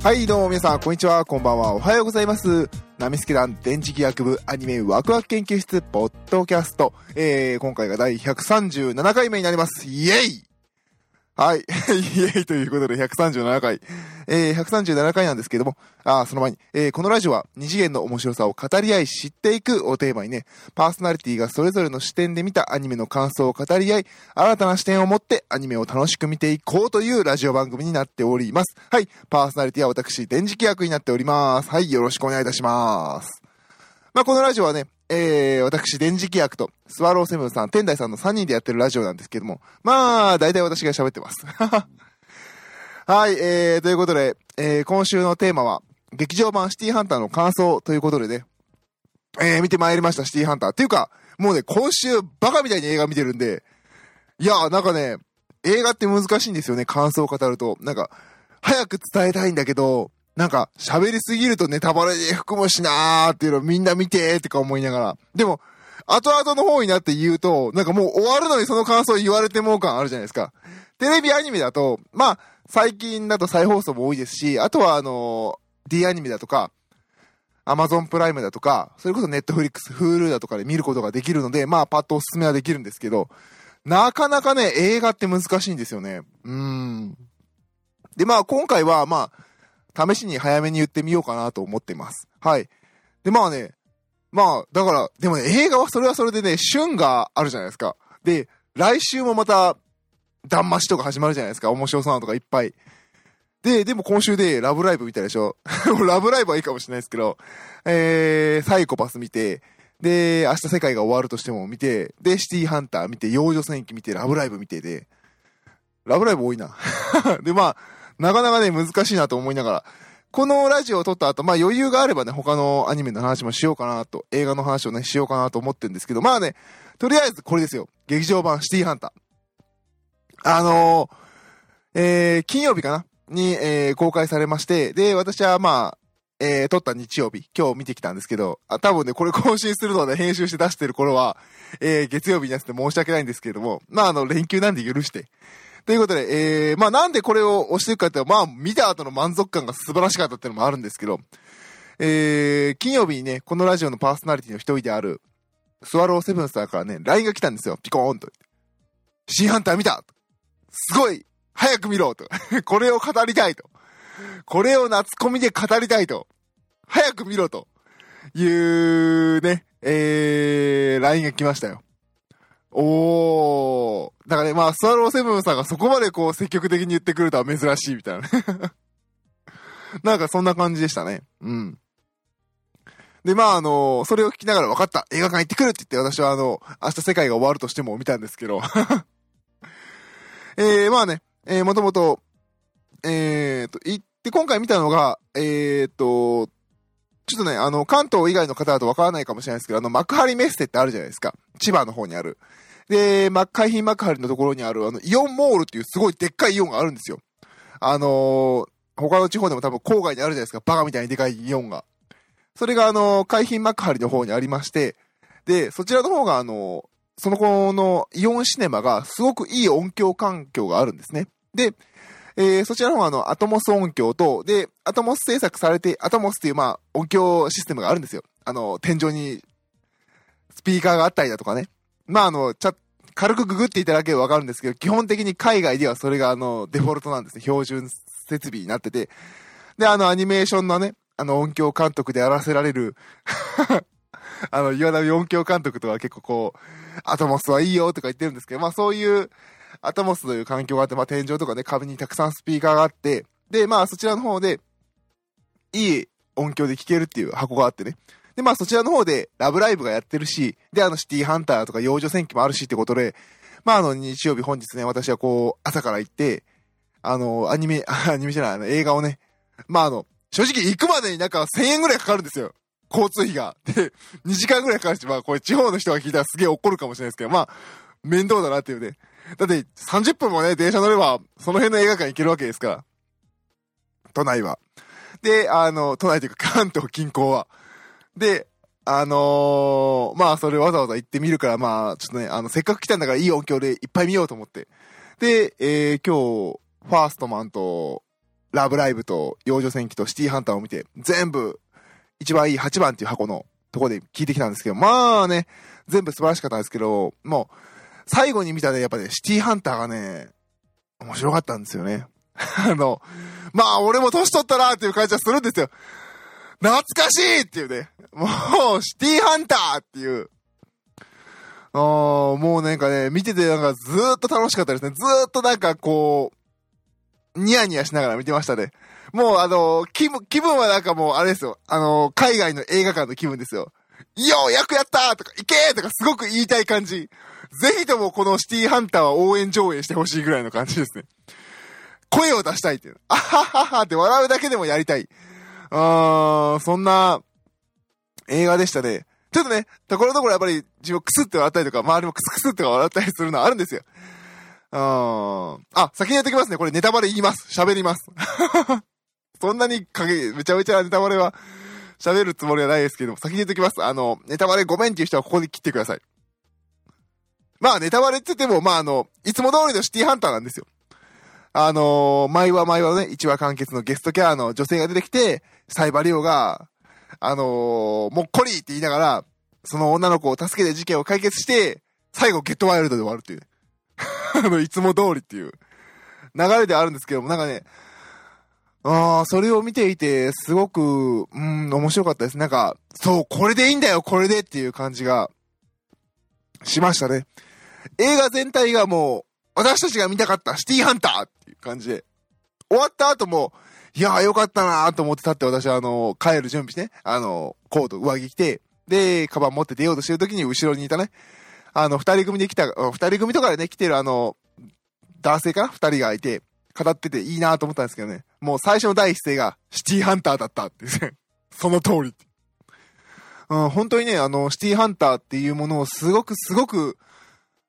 はい、どうも皆さん、こんにちは、こんばんは、おはようございます。ナミスケ団電磁気学部アニメワクワク研究室ポッドキャスト。えー、今回が第137回目になります。イエイはい。イエイということで137回。えー、137回なんですけども、あその前に、えー、このラジオは二次元の面白さを語り合い知っていくをテーマにね、パーソナリティがそれぞれの視点で見たアニメの感想を語り合い、新たな視点を持ってアニメを楽しく見ていこうというラジオ番組になっております。はい。パーソナリティは私、電磁気役になっております。はい。よろしくお願いいたします。まあ、このラジオはね、えー、私、電磁気役と、スワローセブンさん、天台さんの3人でやってるラジオなんですけども、まあ、大体私が喋ってます。はい、えー、ということで、えー、今週のテーマは、劇場版シティハンターの感想ということでね、えー、見てまいりました、シティハンター。っていうか、もうね、今週、バカみたいに映画見てるんで、いや、なんかね、映画って難しいんですよね、感想を語ると。なんか、早く伝えたいんだけど、なんか、喋りすぎるとネタバレで含むしなーっていうのをみんな見てーとか思いながら。でも、後々の方になって言うと、なんかもう終わるのにその感想言われてもう感あるじゃないですか。テレビアニメだと、まあ、最近だと再放送も多いですし、あとはあの D アニメだとか、アマゾンプライムだとか、それこそネットフリックス、 Hulu だとかで見ることができるので、まあ、パッとおすすめはできるんですけど、なかなかね、映画って難しいんですよね。うん。で、まあ、今回は、まあ、試しに早めに言ってみようかなと思っています。はい。で、まあね、まあ、だから、でもね、映画はそれはそれでね、旬があるじゃないですか。で、来週もまた、断末とか始まるじゃないですか。面白そうなのとかいっぱい。で、でも今週でラブライブ見たでしょ ラブライブはいいかもしれないですけど、えー、サイコパス見て、で、明日世界が終わるとしても見て、で、シティハンター見て、幼女戦記見て、ラブライブ見てで、ラブライブ多いな。で、まあ、なかなかね、難しいなと思いながら、このラジオを撮った後、まあ余裕があればね、他のアニメの話もしようかなと、映画の話をね、しようかなと思ってるんですけど、まあね、とりあえずこれですよ。劇場版シティハンター。あのー、えー、金曜日かな？に、えー、公開されまして、で、私はまあ、えー、撮った日曜日、今日見てきたんですけど、あ、多分ね、これ更新するので編集して出してる頃は、えー、月曜日にやって申し訳ないんですけれども、まあ、あの、連休なんで許して。ということで、えー、まあ、なんでこれを押していくかっていうと、まあ、見た後の満足感が素晴らしかったっていうのもあるんですけど、えー、金曜日にね、このラジオのパーソナリティの一人である、スワローセブンスターからね、LINE が来たんですよ。ピコーンと。シーハンター見たすごい早く見ろと。これを語りたいと。これを夏コミで語りたいと。早く見ろと。いうね、えー、LINE が来ましたよ。おー。だからね、まあ、スワローセブンさんがそこまでこう積極的に言ってくるとは珍しいみたいなね。なんかそんな感じでしたね。うん。で、まあ、あのそれを聞きながら分かった映画館行ってくるって言って私はあの、明日世界が終わるとしても見たんですけど。えー、まあね、えー、もともと、えーと、行って今回見たのが、えーと、ちょっとね、あの、関東以外の方だとわからないかもしれないですけど、あの、幕張メッセってあるじゃないですか。千葉の方にある。で、ま、海浜幕張のところにある、あの、イオンモールっていうすごいでっかいイオンがあるんですよ。あのー、他の地方でも多分郊外にあるじゃないですか。バカみたいにでかいイオンが。それがあの、海浜幕張の方にありまして、で、そちらの方があの、その子のイオンシネマがすごくいい音響環境があるんですね。で、えー、そちらの方はあの、アトモス音響と、で、アトモス制作されて、アトモスっていうまあ、音響システムがあるんですよ。あの、天井に、スピーカーがあったりだとかね。まああの、ちゃ、軽くググっていただければわかるんですけど、基本的に海外ではそれがあの、デフォルトなんですね。標準設備になってて。で、あの、アニメーションのね、あの、音響監督でやらせられる あの、岩波音響監督とは結構こう、アトモスはいいよとか言ってるんですけど、まあそういう、アトモスという環境があって、まあ天井とかね、壁にたくさんスピーカーがあって、で、まあそちらの方で、いい音響で聴けるっていう箱があってね。で、まあそちらの方で、ラブライブがやってるし、で、あの、シティハンターとか幼女戦記もあるしってことで、まああの、日曜日本日ね、私はこう、朝から行って、あの、アニメ、アニメじゃない、あの、映画をね、まああの、正直行くまでになんか1000円ぐらいかかるんですよ。交通費が。で、2時間ぐらいかかるし、まあこれ地方の人が聞いたらすげえ怒るかもしれないですけど、まあ、面倒だなっていうね。だって30分もね、電車乗れば、その辺の映画館行けるわけですから。都内は。で、あの、都内というか関東近郊は。で、あのーまあそれわざわざ行ってみるから、まあちょっとね、あの、せっかく来たんだからいい音響でいっぱい見ようと思って。で、えー、今日、ファーストマンと、ラブライブと幼女戦記とシティハンターを見て、全部、一番いい8番っていう箱のとこで聞いてきたんですけど、まあね、全部素晴らしかったんですけど、もう、最後に見たね、やっぱね、シティハンターがね、面白かったんですよね。あの、まあ俺も年取ったなっていう感じはするんですよ。懐かしいっていうね。もう、シティハンターっていう。あもうなんかね、見ててなんかずーっと楽しかったですね。ずーっとなんかこう、ニヤニヤしながら見てましたね。もうあの、気分、気分はなんかもうあれですよ。あの、海外の映画館の気分ですよ。よ役やったーとか、いけーとかすごく言いたい感じ。ぜひともこのシティハンターは応援上映してほしいぐらいの感じですね。声を出したいっていう。あはははって笑うだけでもやりたい。あー、そんな映画でしたね。ちょっとね、ところどころやっぱり自分クスって笑ったりとか、周りもクスクスって笑ったりするのはあるんですよ。ああ、先にやっておきますね。これネタバレ言います。喋ります。そんなにかけ、めちゃめちゃネタバレは喋るつもりはないですけども、先に言っておきます。あの、ネタバレごめんっていう人はここで切ってください。まあネタバレって言っても、まああの、いつも通りのシティハンターなんですよ。あのー、毎話毎話ね、1話完結のゲストキャラの女性が出てきて、サイバリオが、あのー、もっこりって言いながら、その女の子を助けて事件を解決して、最後ゲットワイルドで終わるっていう、ね。あの、いつも通りっていう流れであるんですけども、なんかね、ああ、それを見ていて、すごく、うん、面白かったです。なんか、そう、これでいいんだよ、これでっていう感じが、しましたね。映画全体がもう、私たちが見たかったシティハンターっていう感じで、終わった後も、いやーよかったなーと思ってたって私はあの、帰る準備してね、あの、コート、上着着て、で、カバン持って出ようとしてる時に後ろにいたね、あの、二人組で来た、二人組とかでね、来てるあの、男性かな？二人がいて、語ってていいなと思ったんですけどね。もう最初の第一声が、シティハンターだったってね その通り。うん、本当にね、あの、シティハンターっていうものをすごくすごく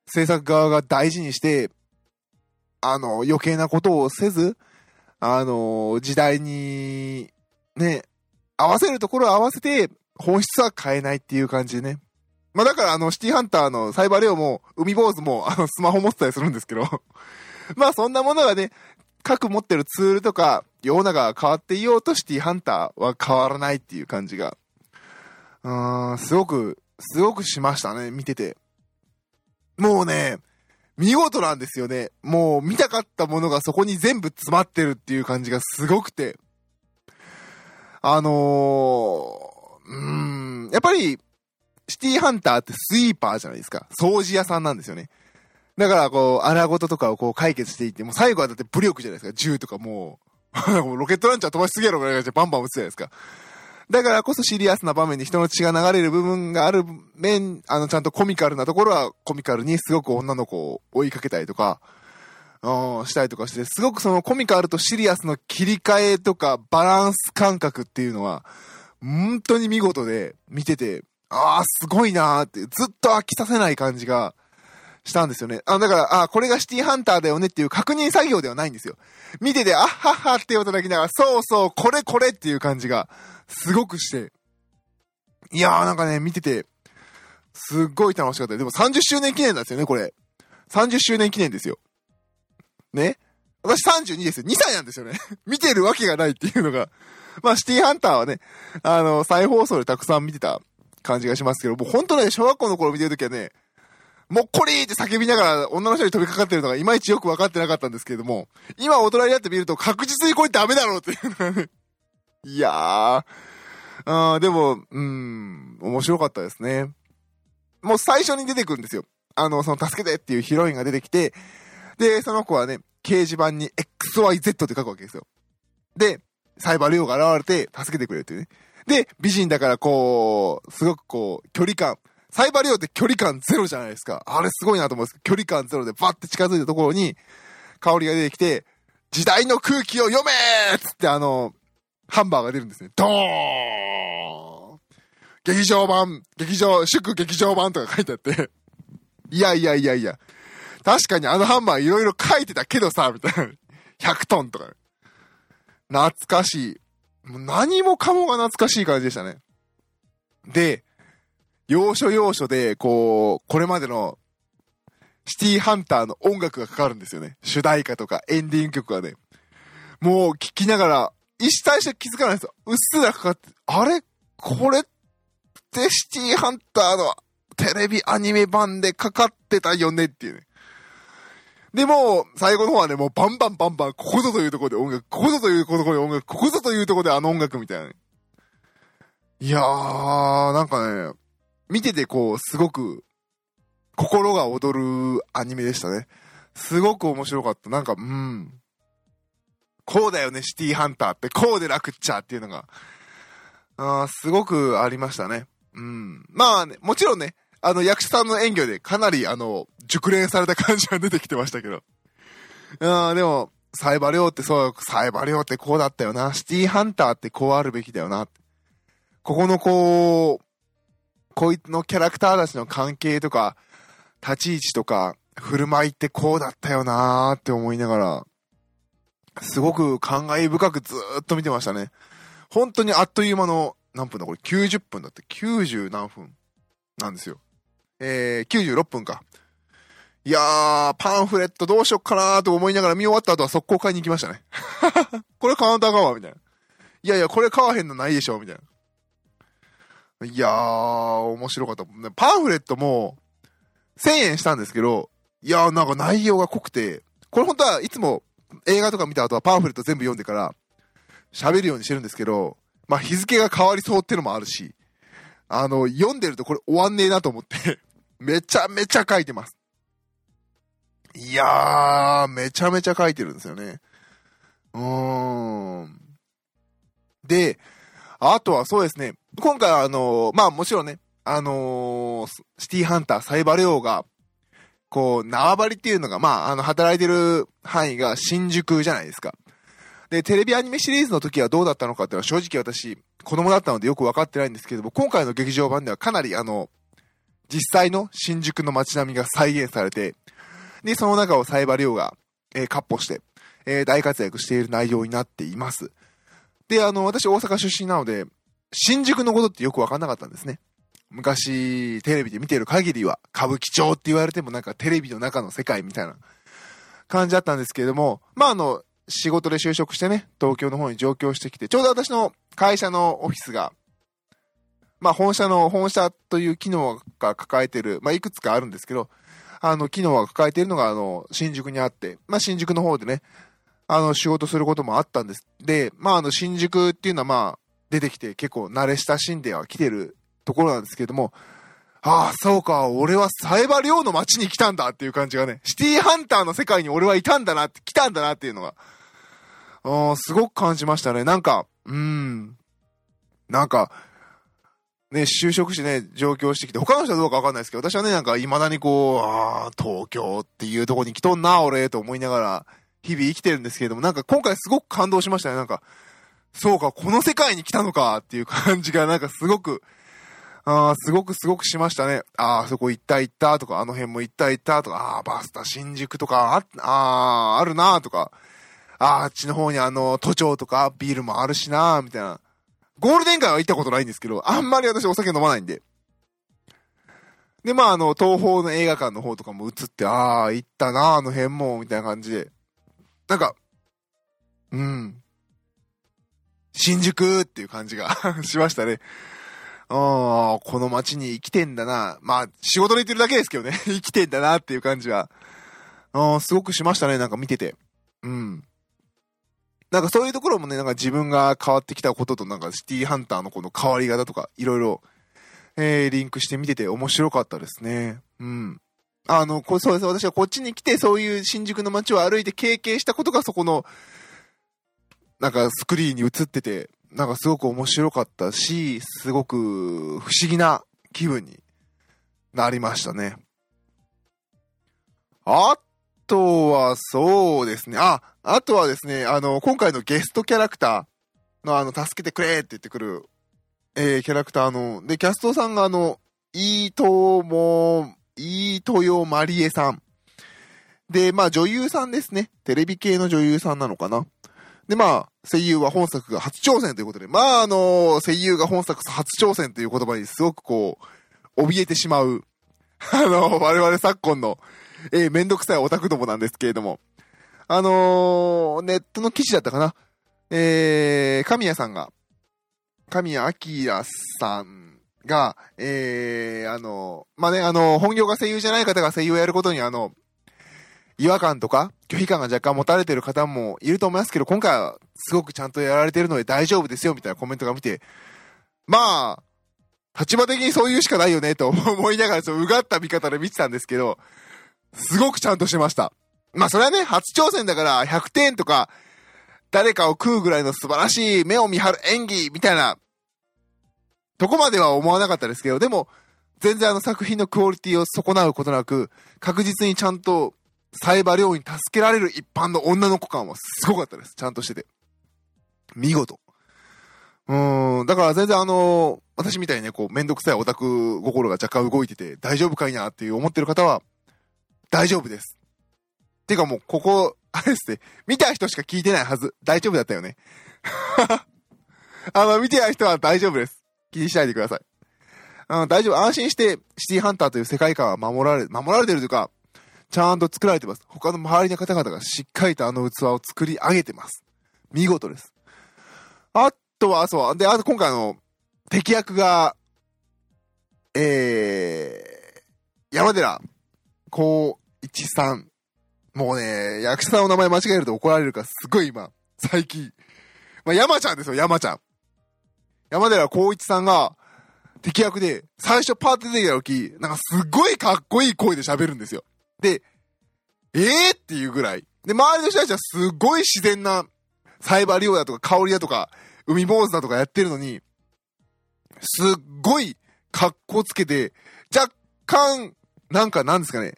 制作側が大事にして、あの、余計なことをせず、あの、時代に、ね、合わせるところを合わせて、本質は変えないっていう感じでね。まあだからあの、シティハンターのサイバーレオも、海坊主も、あの、スマホ持ってたりするんですけど、まあそんなものがね、各持ってるツールとか、世の中が変わっていようとシティハンターは変わらないっていう感じが、うーん、すごく、すごくしましたね、見てて。もうね、見事なんですよね。もう見たかったものがそこに全部詰まってるっていう感じがすごくて。あのー、うーん、やっぱり、シティハンターってスイーパーじゃないですか。掃除屋さんなんですよね。だからこう、荒事ととかをこう解決していって、もう最後はだって武力じゃないですか。銃とかもう、ロケットランチャー飛ばしすぎやろぐらい感じでバンバン撃つじゃないですか。だからこそシリアスな場面に人の血が流れる部分がある面、あの、ちゃんとコミカルなところはコミカルにすごく女の子を追いかけたりとか、うん、したりとかして、すごくそのコミカルとシリアスの切り替えとかバランス感覚っていうのは、本当に見事で見てて、ああ、すごいなーって、ずっと飽きさせない感じがしたんですよね。あだから、あこれがシティハンターだよねっていう確認作業ではないんですよ。見てて、あっはっはって音だきながら、そうそう、これこれっていう感じが、すごくして。いやーなんかね、見てて、すっごい楽しかった。でも30周年記念なんですよね、これ。30周年記念ですよ。ね？私32ですよ。2歳なんですよね。見てるわけがないっていうのが。まあ、シティハンターはね、あの、再放送でたくさん見てた感じがしますけど、もう本当ね、小学校の頃見てるときはね、もっこりって叫びながら女の人に飛びかかってるのがいまいちよく分かってなかったんですけれども、今大人になってみると確実にこれダメだろうっていう、いやー。あーでも、うん、面白かったですね。もう最初に出てくるんですよ。あの、その助けてっていうヒロインが出てきて、で、その子はね、掲示板に XYZ って書くわけですよ。で、サイバーリオが現れて助けてくれるっていうね。で、美人だからこう、すごくこう、距離感。サイバーリオって距離感ゼロじゃないですか。あれすごいなと思うんですけど、距離感ゼロでバッて近づいたところに、香りが出てきて、時代の空気を読めっつってあの、ハンバーが出るんですね。ドーン劇場版、劇場、祝劇場版とか書いてあって、いやいやいやいや、確かにあのハンマーいろいろ書いてたけどさ、みたいな。100トンとか。懐かしい。もう何もかもが懐かしい感じでしたね。で、要所要所で、こう、これまでのシティハンターの音楽がかかるんですよね。主題歌とかエンディング曲がね。もう聞きながら、一最初気づかないんですよ。うっすらかかって、あれ？これってシティハンターのテレビアニメ版でかかってたよねっていうね。で、も最後の方はね、もうバンバンバンバン、ここぞというところで音楽、ここぞというところで音楽、ここぞというところであの音楽みたいな、ね。いやー、なんかね、見ててこう、すごく、心が躍るアニメでしたね。すごく面白かった。なんか、うん。こうだよね、シティハンターって、こうで楽っちゃっていうのが、あすごくありましたね。うん。まあね、もちろんね、あの、役者さんの演技でかなり、あの、熟練された感じが出てきてましたけど。あでも、サイバリョウってそう、サイバリョウってこうだったよな。シティハンターってこうあるべきだよな。ここのこう、こいつのキャラクターたちの関係とか、立ち位置とか、振る舞いってこうだったよなーって思いながら、すごく感慨深くずーっと見てましたね。本当にあっという間の、何分だこれ90分だって90何分なんですよ。えー、96分か。いやー、パンフレットどうしよっかなーと思いながら見終わった後は速攻買いに行きましたね。これカウンター買わ、みたいな。いやいや、これ買わへんのないでしょ、みたいな。いやー、面白かった。パンフレットも、1000円したんですけど、いやーなんか内容が濃くて、これ本当はいつも映画とか見た後はパンフレット全部読んでから喋るようにしてるんですけど、まあ日付が変わりそうってのもあるし、あの、読んでるとこれ終わんねえなと思ってめちゃめちゃ書いてます。いやー、めちゃめちゃ書いてるんですよね。うーん。で、あとはそうですね、今回はあのー、まあもちろんね、あのー、シティハンターサイバレオが、こう、縄張りっていうのが、まあ、あの、働いてる範囲が新宿じゃないですか。で、テレビアニメシリーズの時はどうだったのかっていうのは正直私、子供だったのでよくわかってないんですけども、今回の劇場版ではかなりあの、実際の新宿の街並みが再現されて、で、その中をサイバリオが、えー、カッして、えー、大活躍している内容になっています。で、あの、私大阪出身なので、新宿のことってよくわかんなかったんですね。昔、テレビで見てる限りは、歌舞伎町って言われてもなんかテレビの中の世界みたいな感じだったんですけれども、まああの、仕事で就職してね、東京の方に上京してきて、ちょうど私の会社のオフィスが、まあ本社の、本社という機能が抱えてる、まあいくつかあるんですけど、あの、機能が抱えているのが、あの、新宿にあって、まあ新宿の方でね、あの、仕事することもあったんです。で、まああの、新宿っていうのはまあ、出てきて結構慣れ親しんでは来てるところなんですけども、ああ、そうか、俺はサイバリョウの街に来たんだっていう感じがね、シティハンターの世界に俺はいたんだなって、来たんだなっていうのが、あすごく感じましたね。なんか、うん、なんか、ね、就職してね、上京してきて、他の人はどうかわかんないですけど、私はね、なんか未だにこう、ああ、東京っていうとこに来とんな、俺、と思いながら、日々生きてるんですけれども、なんか今回すごく感動しましたね。なんか、そうか、この世界に来たのかっていう感じが、なんかすごく、ああすごくすごくしましたね。ああ、そこ行った行ったとか、あの辺も行った行ったとか、ああ、バスタ新宿とか、あ、ああ、るなとか、ああ、あっちの方にあの、都庁とかビールもあるしなみたいな。ゴールデン街は行ったことないんですけど、あんまり私お酒飲まないんで。で、まあ、あの、東宝の映画館の方とかも映って、ああ、行ったなあの辺も、みたいな感じで。なんか、うん。新宿っていう感じが しましたね。ああ、この街に生きてんだな。まあ、仕事で行ってるだけですけどね。生きてんだなっていう感じは、ああ、すごくしましたね。なんか見てて。うん。なんかそういうところもね、なんか自分が変わってきたことと、なんかシティハンターのこの変わり方とか、いろいろ、えー、リンクして見てて面白かったですね。うん。あの、こそうです。私はこっちに来て、そういう新宿の街を歩いて経験したことが、そこの、なんかスクリーンに映ってて、なんかすごく面白かったし、すごく不思議な気分になりましたね。あとは、そうですね。あ、あとはですね、あの、今回のゲストキャラクターのあの、助けてくれって言ってくる、えー、キャラクターの、で、キャストさんがあの、いいとも、いいとよまりえさん。で、まあ女優さんですね。テレビ系の女優さんなのかな。で、まあ、声優は本作が初挑戦ということで、まあ、あの、声優が本作初挑戦という言葉にすごくこう、怯えてしまう、あの、我々昨今の、えー、めんどくさいオタクどもなんですけれども、あのー、ネットの記事だったかな？えー、神谷さんが、神谷明さんが、えー、あの、まあ、ね、あの、本業が声優じゃない方が声優をやることに、あの、違和感とか拒否感が若干持たれてる方もいると思いますけど、今回はすごくちゃんとやられてるので大丈夫ですよ、みたいなコメントが見て、まあ、立場的にそう言うしかないよね、と思いながら、うがった見方で見てたんですけど、すごくちゃんとしてました。まあそれはね、初挑戦だから100点とか、誰かを食うぐらいの素晴らしい目を見張る演技みたいな、とこまでは思わなかったですけど、でも、全然あの作品のクオリティを損なうことなく、確実にちゃんと、サイバーに助けられる一般の女の子感はすごかったです。ちゃんとしてて。見事。うーん、だから全然あの、私みたいにね、こう、めんどくさいオタク心が若干動いてて、大丈夫かいなっていう思ってる方は、大丈夫です。てかもう、ここ、あれですね、見た人しか聞いてないはず。大丈夫だったよね。あの、見てない人は大丈夫です。気にしないでください。あの、大丈夫。安心して、シティハンターという世界観は守られ、守られてるというか、ちゃんと作られてます。他の周りの方々がしっかりとあの器を作り上げてます。見事です。あとは、そう、で、あと今回の、敵役が、えー、山寺、こう、一さん。もうね、役者さんの名前間違えると怒られるから、すごい今、最近。まあ、山ちゃんですよ、山ちゃん。山寺孝一さんが、敵役で、最初パーティー出てきた時、なんかすごいかっこいい声で喋るんですよ。で、ええー、っていうぐらい。で、周りの人たちはすごい自然な、サイバーリオだとか香りだとか、海坊主だとかやってるのに、すっごい格好つけて、若干、なんかなんですかね、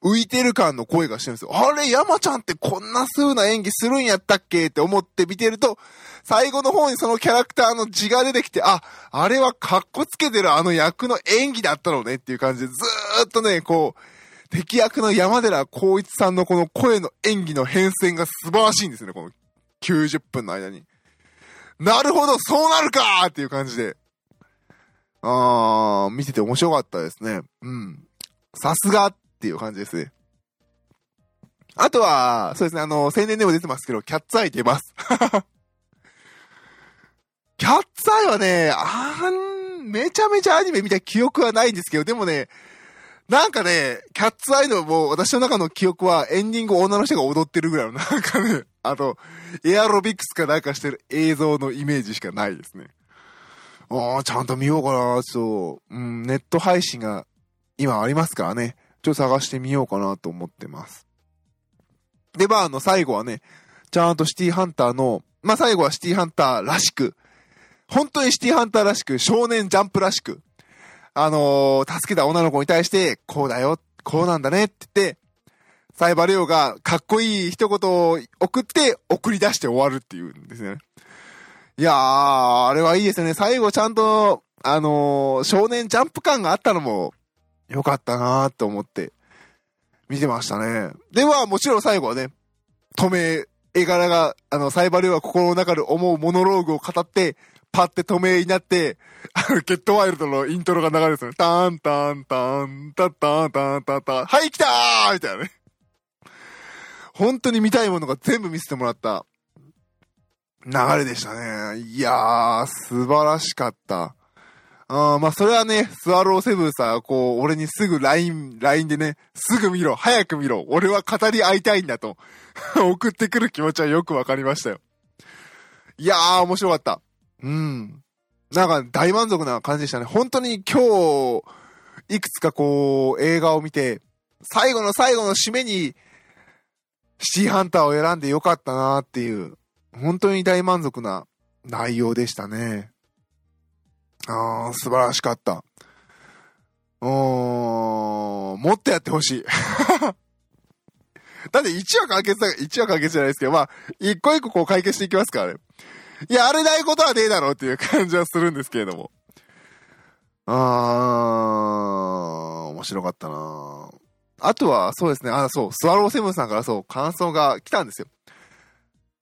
浮いてる感の声がしてるんですよ。あれ、山ちゃんってこんな風な演技するんやったっけ？って思って見てると、最後の方にそのキャラクターの字が出てきて、あ、あれはカッコつけてるあの役の演技だったのねっていう感じで、ずーっとね、こう、敵役の山寺孝一さんのこの声の演技の変遷が素晴らしいんですね、この90分の間に。なるほど、そうなるかーっていう感じで。あー、見てて面白かったですね。うん。さすがっていう感じですね。あとは、そうですね、あの、青年でも出てますけど、キャッツアイ出ます。キャッツアイはね、あん、めちゃめちゃアニメ見た記憶はないんですけど、でもね、なんかね、キャッツアイのもう私の中の記憶はエンディング女の人が踊ってるぐらいのなんかね、あと、エアロビクスかなんかしてる映像のイメージしかないですね。ああ、ちゃんと見ようかな、ちょっと、うん、ネット配信が今ありますからね。ちょっと探してみようかなと思ってます。で、まあ、あの、最後はね、ちゃんとシティハンターの、まあ、最後はシティハンターらしく、本当にシティハンターらしく、少年ジャンプらしく、あのー、助けた女の子に対して、こうだよ、こうなんだねって言って、サイバリオがかっこいい一言を送って送り出して終わるっていうんですね。いやー、あれはいいですね。最後ちゃんと、あのー、少年ジャンプ感があったのもよかったなーって思って見てましたね。では、もちろん最後はね、止め、絵柄が、あの、サイバリオは心の中で思うモノローグを語って、パって止めになって、あの、ゲットワイルドのイントロが流れるんですよ。タンタンタン、タンタンタンタンタン、はい来たーみたいなね。本当に見たいものが全部見せてもらった流れでしたね。いやー、素晴らしかった。あまあ、それはね、スワローセブンさ、こう、俺にすぐ LINE、LINE でね、すぐ見ろ、早く見ろ、俺は語り合いたいんだと 送ってくる気持ちはよくわかりましたよ。いやー、面白かった。うん。なんか大満足な感じでしたね。本当に今日、いくつかこう、映画を見て、最後の最後の締めに、シティハンターを選んでよかったなっていう、本当に大満足な内容でしたね。ああ、素晴らしかった。うーん、もっとやってほしい。だって1話完結だ、1話完結じゃないですけど、まあ、一個一個こう解決していきますからね。や、れないことはねえだろうっていう感じはするんですけれども。あー、面白かったなあとは、そうですね、あ、そう、スワローセブンさんからそう、感想が来たんですよ。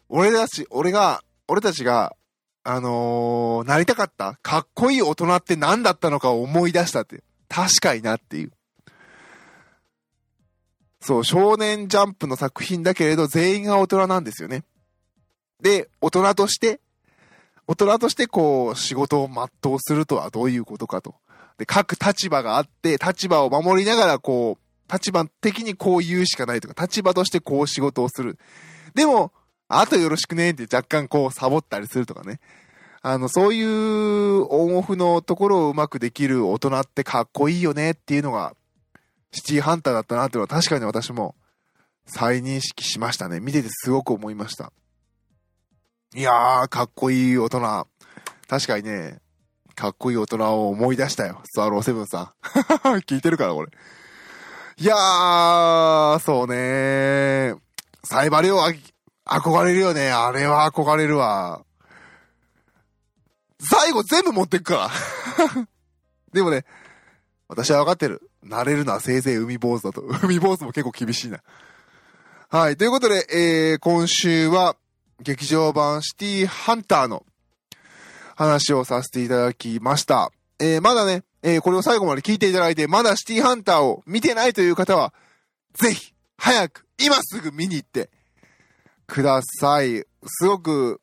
俺たち、俺が、俺たちが、あのー、なりたかったかっこいい大人って何だったのかを思い出したって。確かになっていう。そう、少年ジャンプの作品だけれど、全員が大人なんですよね。で、大人として、大人としてこう、仕事を全うするとはどういうことかと。で、各立場があって、立場を守りながらこう、立場的にこう言うしかないとか、立場としてこう仕事をする。でも、あとよろしくねって若干こうサボったりするとかね。あの、そういうオンオフのところをうまくできる大人ってかっこいいよねっていうのが、シティハンターだったなっていうのは確かに私も再認識しましたね。見ててすごく思いました。いやー、かっこいい大人。確かにね、かっこいい大人を思い出したよ。スワローセブンさん。聞いてるから、これ。いやー、そうねサイバリオ憧れるよね。あれは憧れるわ。最後全部持ってくから。でもね、私は分かってる。慣れるのはせいぜい海坊主だと。海坊主も結構厳しいな。はい。ということで、えー、今週は、劇場版シティハンターの話をさせていただきました。えー、まだね、えー、これを最後まで聞いていただいて、まだシティハンターを見てないという方は、ぜひ、早く、今すぐ見に行って、ください。すごく、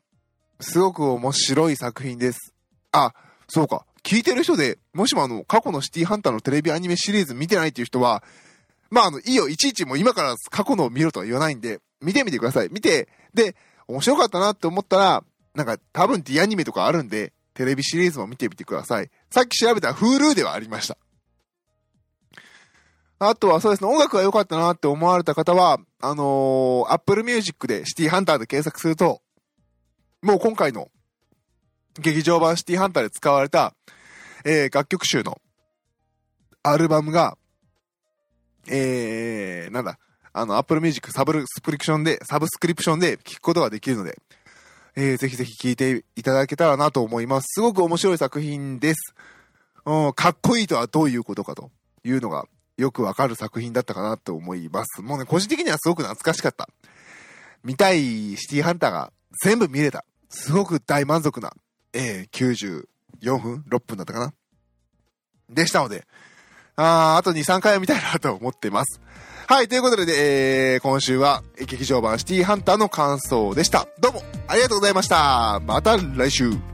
すごく面白い作品です。あ、そうか。聞いてる人で、もしもあの、過去のシティハンターのテレビアニメシリーズ見てないっていう人は、まああの、いいよ、いちいちもう今から過去のを見ろとは言わないんで、見てみてください。見て、で、面白かったなって思ったら、なんか多分 D アニメとかあるんで、テレビシリーズも見てみてください。さっき調べた Hulu ではありました。あとはそうですね、音楽が良かったなって思われた方は、あのー、Apple Music でシティハンターで検索すると、もう今回の劇場版シティハンターで使われた、えー、楽曲集のアルバムが、えー、なんだ、あの、Apple Music サブスクリプションで、サブスクリプションで聴くことができるので、えー、ぜひぜひ聴いていただけたらなと思います。すごく面白い作品です。うん、かっこいいとはどういうことかというのがよくわかる作品だったかなと思います。もうね、個人的にはすごく懐かしかった。見たいシティハンターが全部見れた。すごく大満足な、えー、94分 ?6 分だったかなでしたので、ああと2、3回は見たいなと思ってます。はい、ということで、えー、今週は劇場版シティハンターの感想でした。どうもありがとうございました。また来週。